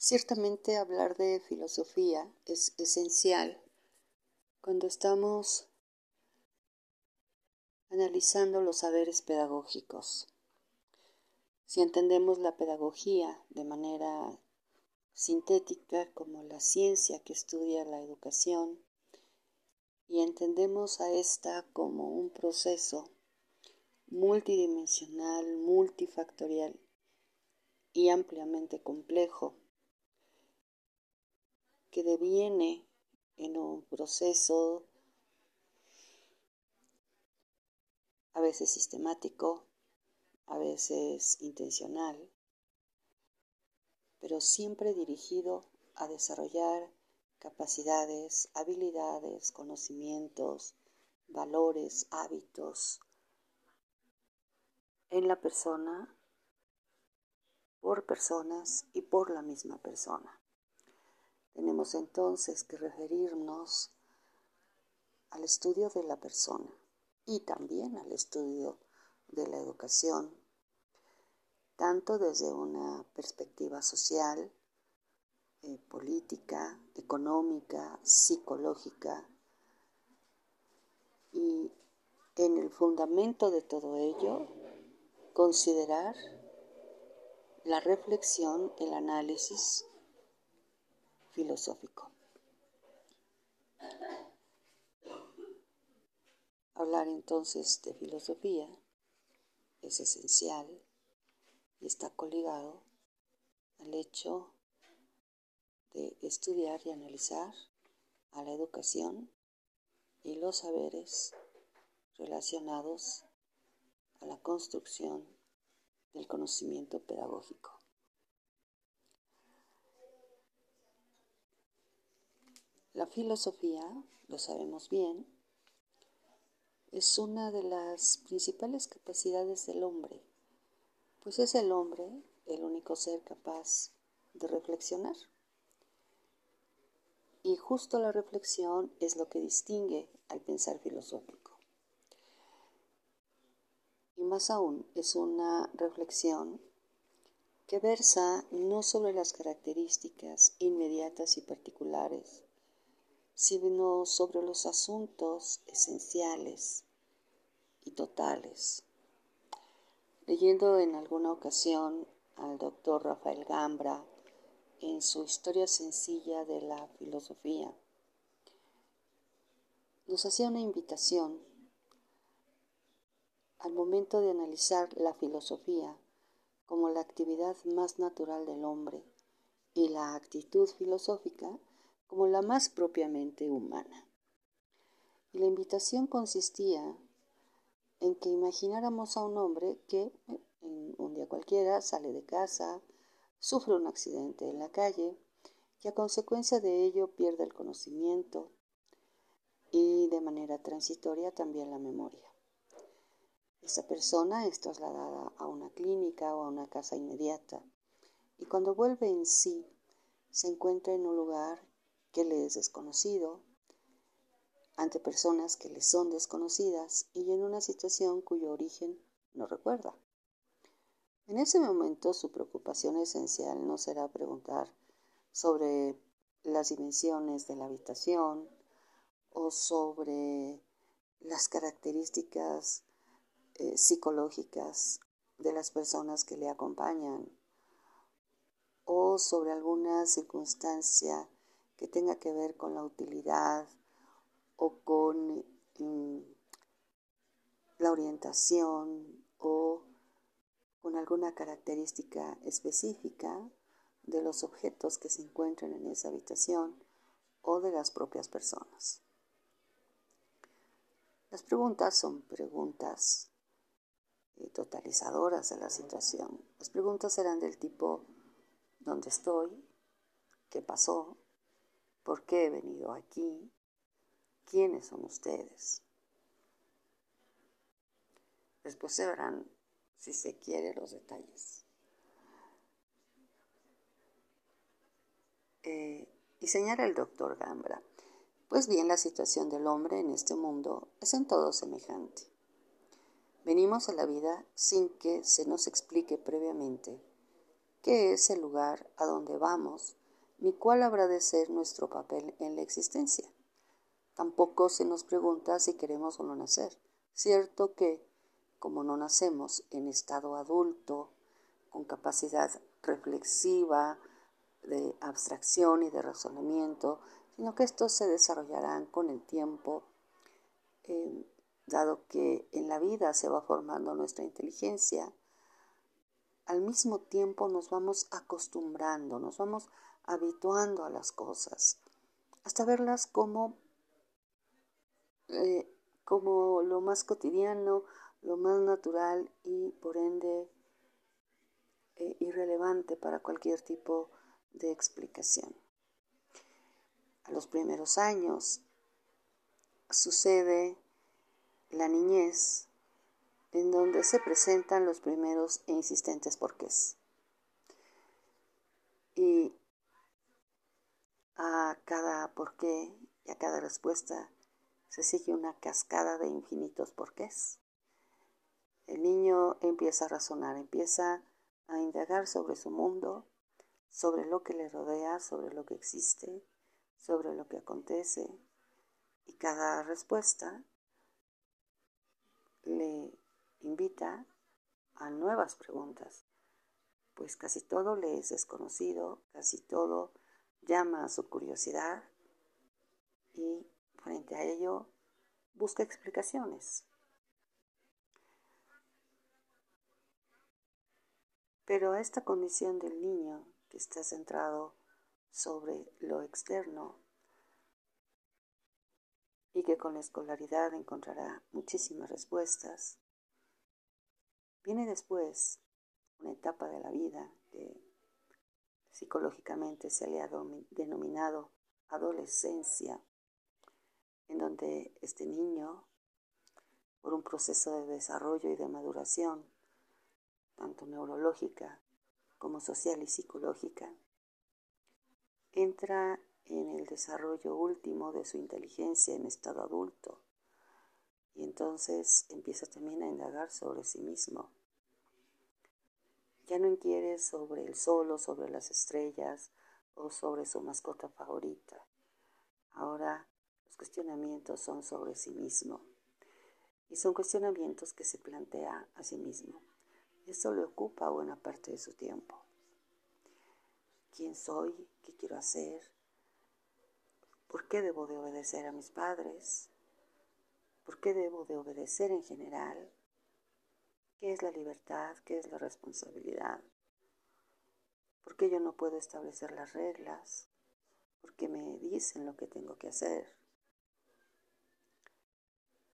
Ciertamente hablar de filosofía es esencial cuando estamos analizando los saberes pedagógicos. Si entendemos la pedagogía de manera sintética como la ciencia que estudia la educación y entendemos a esta como un proceso multidimensional, multifactorial y ampliamente complejo que deviene en un proceso a veces sistemático, a veces intencional, pero siempre dirigido a desarrollar capacidades, habilidades, conocimientos, valores, hábitos en la persona, por personas y por la misma persona. Tenemos entonces que referirnos al estudio de la persona y también al estudio de la educación, tanto desde una perspectiva social, eh, política, económica, psicológica, y en el fundamento de todo ello, considerar la reflexión, el análisis Hablar entonces de filosofía es esencial y está coligado al hecho de estudiar y analizar a la educación y los saberes relacionados a la construcción del conocimiento pedagógico. La filosofía, lo sabemos bien, es una de las principales capacidades del hombre, pues es el hombre el único ser capaz de reflexionar. Y justo la reflexión es lo que distingue al pensar filosófico. Y más aún, es una reflexión que versa no sobre las características inmediatas y particulares sino sobre los asuntos esenciales y totales. Leyendo en alguna ocasión al doctor Rafael Gambra en su historia sencilla de la filosofía, nos hacía una invitación al momento de analizar la filosofía como la actividad más natural del hombre y la actitud filosófica como la más propiamente humana. Y la invitación consistía en que imagináramos a un hombre que en un día cualquiera sale de casa, sufre un accidente en la calle y a consecuencia de ello pierde el conocimiento y de manera transitoria también la memoria. Esa persona es trasladada a una clínica o a una casa inmediata y cuando vuelve en sí se encuentra en un lugar que le es desconocido, ante personas que le son desconocidas y en una situación cuyo origen no recuerda. En ese momento su preocupación esencial no será preguntar sobre las dimensiones de la habitación o sobre las características eh, psicológicas de las personas que le acompañan o sobre alguna circunstancia que tenga que ver con la utilidad o con mm, la orientación o con alguna característica específica de los objetos que se encuentran en esa habitación o de las propias personas. Las preguntas son preguntas eh, totalizadoras de la situación. Las preguntas serán del tipo ¿dónde estoy? ¿Qué pasó? ¿Por qué he venido aquí? ¿Quiénes son ustedes? Después se verán, si se quiere, los detalles. Eh, y señala el doctor Gambra, pues bien la situación del hombre en este mundo es en todo semejante. Venimos a la vida sin que se nos explique previamente qué es el lugar a donde vamos, ni cuál habrá de ser nuestro papel en la existencia. Tampoco se nos pregunta si queremos o no nacer. Cierto que, como no nacemos en estado adulto, con capacidad reflexiva, de abstracción y de razonamiento, sino que estos se desarrollarán con el tiempo, eh, dado que en la vida se va formando nuestra inteligencia, al mismo tiempo nos vamos acostumbrando, nos vamos habituando a las cosas, hasta verlas como, eh, como lo más cotidiano, lo más natural y por ende eh, irrelevante para cualquier tipo de explicación. A los primeros años sucede la niñez en donde se presentan los primeros e insistentes porqués. Y a cada porqué y a cada respuesta se sigue una cascada de infinitos porqués. El niño empieza a razonar, empieza a indagar sobre su mundo, sobre lo que le rodea, sobre lo que existe, sobre lo que acontece, y cada respuesta le invita a nuevas preguntas, pues casi todo le es desconocido, casi todo llama a su curiosidad y frente a ello busca explicaciones. Pero esta condición del niño que está centrado sobre lo externo y que con la escolaridad encontrará muchísimas respuestas, viene después una etapa de la vida que psicológicamente se le ha denominado adolescencia, en donde este niño, por un proceso de desarrollo y de maduración, tanto neurológica como social y psicológica, entra en el desarrollo último de su inteligencia en estado adulto y entonces empieza también a indagar sobre sí mismo. Ya no inquiere sobre el solo, sobre las estrellas o sobre su mascota favorita. Ahora los cuestionamientos son sobre sí mismo y son cuestionamientos que se plantea a sí mismo. Esto le ocupa buena parte de su tiempo. ¿Quién soy? ¿Qué quiero hacer? ¿Por qué debo de obedecer a mis padres? ¿Por qué debo de obedecer en general? ¿Qué es la libertad? ¿Qué es la responsabilidad? ¿Por qué yo no puedo establecer las reglas? ¿Por qué me dicen lo que tengo que hacer?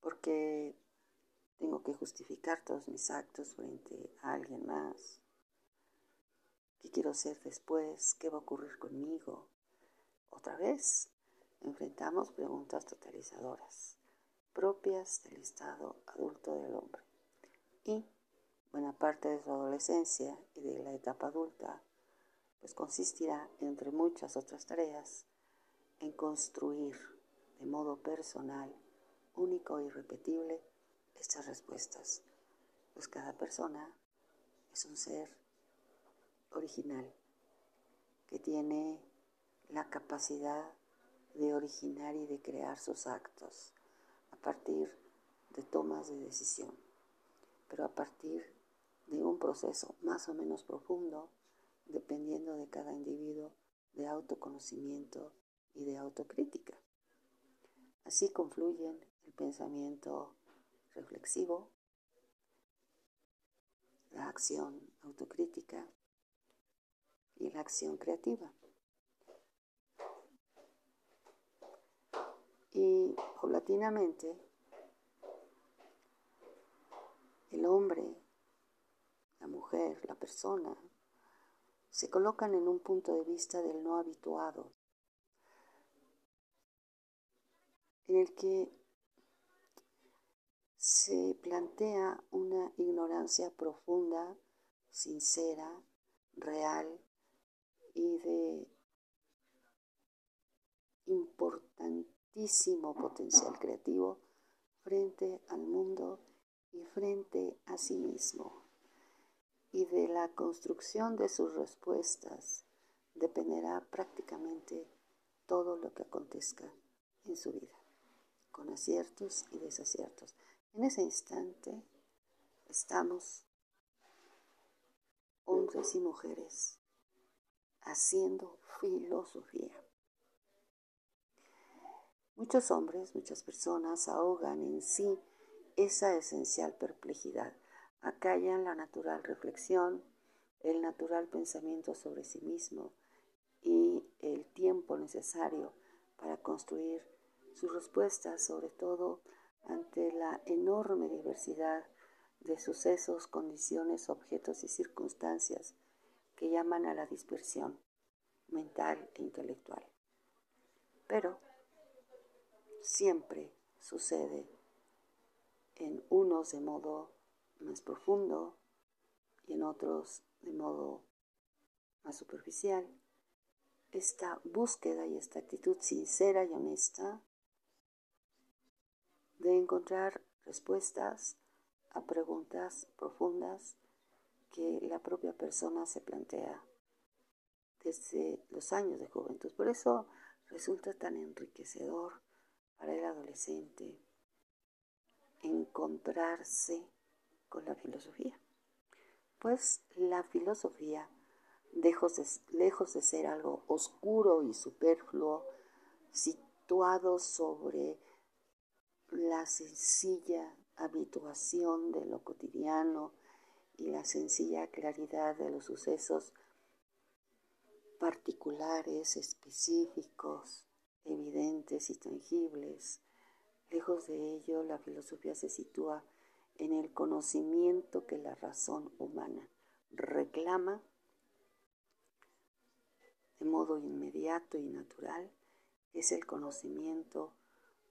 ¿Por qué tengo que justificar todos mis actos frente a alguien más. ¿Qué quiero ser después? ¿Qué va a ocurrir conmigo? Otra vez, enfrentamos preguntas totalizadoras, propias del estado adulto del hombre. Y buena parte de su adolescencia y de la etapa adulta, pues consistirá, entre muchas otras tareas, en construir de modo personal, único y repetible, estas respuestas, pues cada persona es un ser original que tiene la capacidad de originar y de crear sus actos a partir de tomas de decisión, pero a partir de un proceso más o menos profundo, dependiendo de cada individuo, de autoconocimiento y de autocrítica. Así confluyen el pensamiento reflexivo, la acción autocrítica y la acción creativa. Y paulatinamente, el hombre, la mujer, la persona, se colocan en un punto de vista del no habituado, en el que se plantea una ignorancia profunda, sincera, real y de importantísimo potencial creativo frente al mundo y frente a sí mismo. y de la construcción de sus respuestas dependerá prácticamente todo lo que acontezca en su vida, con aciertos y desaciertos. En ese instante estamos hombres y mujeres haciendo filosofía. Muchos hombres, muchas personas ahogan en sí esa esencial perplejidad, acallan la natural reflexión, el natural pensamiento sobre sí mismo y el tiempo necesario para construir sus respuestas, sobre todo ante la enorme diversidad de sucesos, condiciones, objetos y circunstancias que llaman a la dispersión mental e intelectual. Pero siempre sucede en unos de modo más profundo y en otros de modo más superficial. Esta búsqueda y esta actitud sincera y honesta de encontrar respuestas a preguntas profundas que la propia persona se plantea desde los años de juventud. Por eso resulta tan enriquecedor para el adolescente encontrarse con la filosofía. Pues la filosofía, lejos de, ser algo oscuro y superfluo, situado sobre la sencilla habituación de lo cotidiano y la sencilla claridad de los sucesos particulares, específicos, evidentes y tangibles. Lejos de ello, la filosofía se sitúa en el conocimiento que la razón humana reclama de modo inmediato y natural, es el conocimiento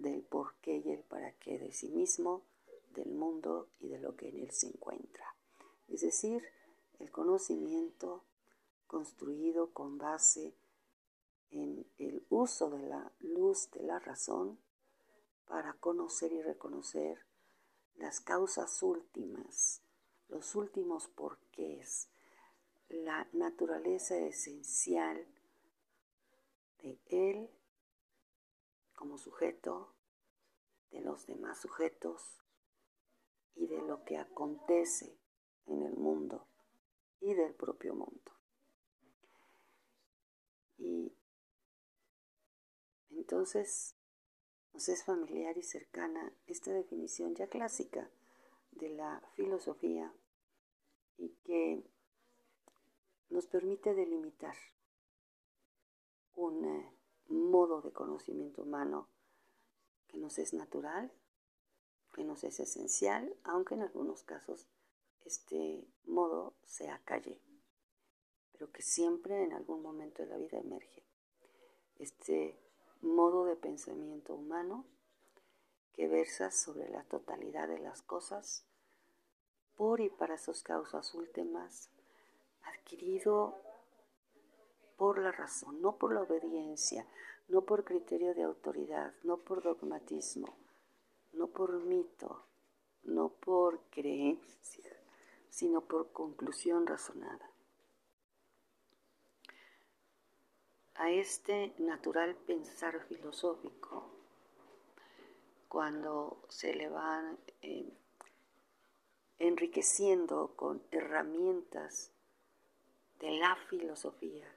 del por qué y el para qué de sí mismo, del mundo y de lo que en él se encuentra. Es decir, el conocimiento construido con base en el uso de la luz de la razón para conocer y reconocer las causas últimas, los últimos porqués, la naturaleza esencial de él como sujeto, de los demás sujetos y de lo que acontece en el mundo y del propio mundo. Y entonces nos es familiar y cercana esta definición ya clásica de la filosofía y que nos permite delimitar un eh, modo de conocimiento humano que nos es natural, que nos es esencial, aunque en algunos casos este modo sea calle, pero que siempre en algún momento de la vida emerge. Este modo de pensamiento humano que versa sobre la totalidad de las cosas por y para sus causas últimas, adquirido por la razón, no por la obediencia, no por criterio de autoridad, no por dogmatismo, no por mito, no por creencia, sino por conclusión razonada. A este natural pensar filosófico, cuando se le van eh, enriqueciendo con herramientas de la filosofía,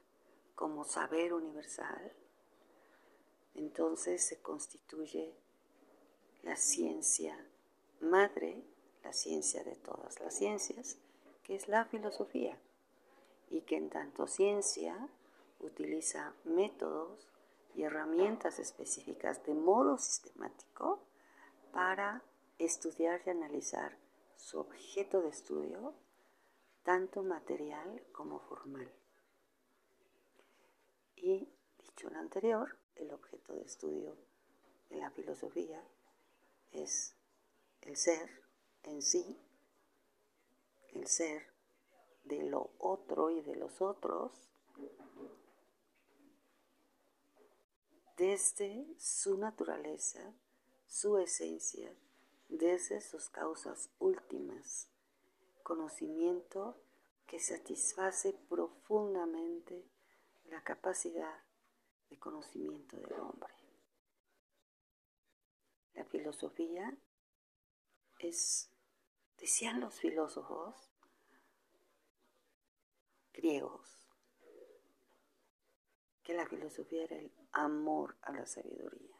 como saber universal, entonces se constituye la ciencia madre, la ciencia de todas las ciencias, que es la filosofía, y que en tanto ciencia utiliza métodos y herramientas específicas de modo sistemático para estudiar y analizar su objeto de estudio, tanto material como formal. Y, dicho lo anterior, el objeto de estudio de la filosofía es el ser en sí, el ser de lo otro y de los otros, desde su naturaleza, su esencia, desde sus causas últimas, conocimiento que satisface profundamente la capacidad de conocimiento del hombre. La filosofía es, decían los filósofos griegos, que la filosofía era el amor a la sabiduría,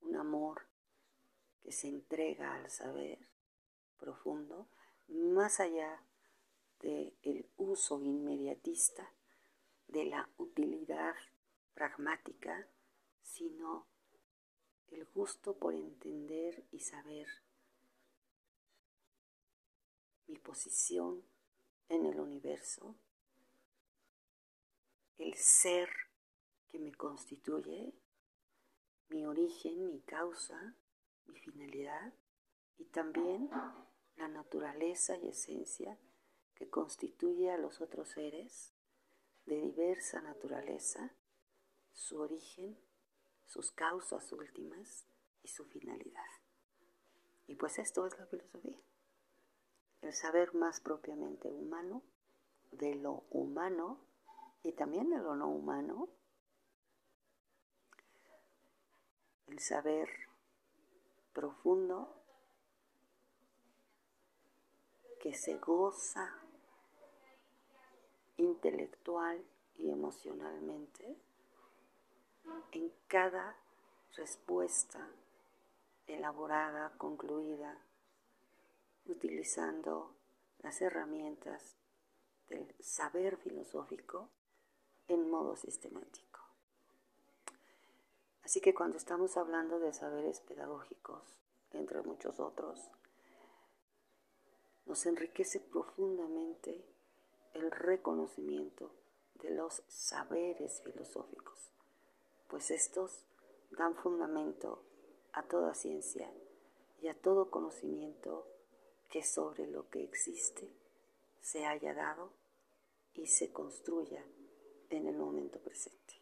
un amor que se entrega al saber profundo más allá del uso inmediatista de la utilidad pragmática, sino el gusto por entender y saber mi posición en el universo, el ser que me constituye, mi origen, mi causa, mi finalidad y también la naturaleza y esencia que constituye a los otros seres de diversa naturaleza, su origen, sus causas últimas y su finalidad. Y pues esto es la filosofía, el saber más propiamente humano de lo humano y también de lo no humano, el saber profundo que se goza intelectual y emocionalmente en cada respuesta elaborada, concluida, utilizando las herramientas del saber filosófico en modo sistemático. Así que cuando estamos hablando de saberes pedagógicos, entre muchos otros, nos enriquece profundamente el reconocimiento de los saberes filosóficos, pues estos dan fundamento a toda ciencia y a todo conocimiento que sobre lo que existe se haya dado y se construya en el momento presente.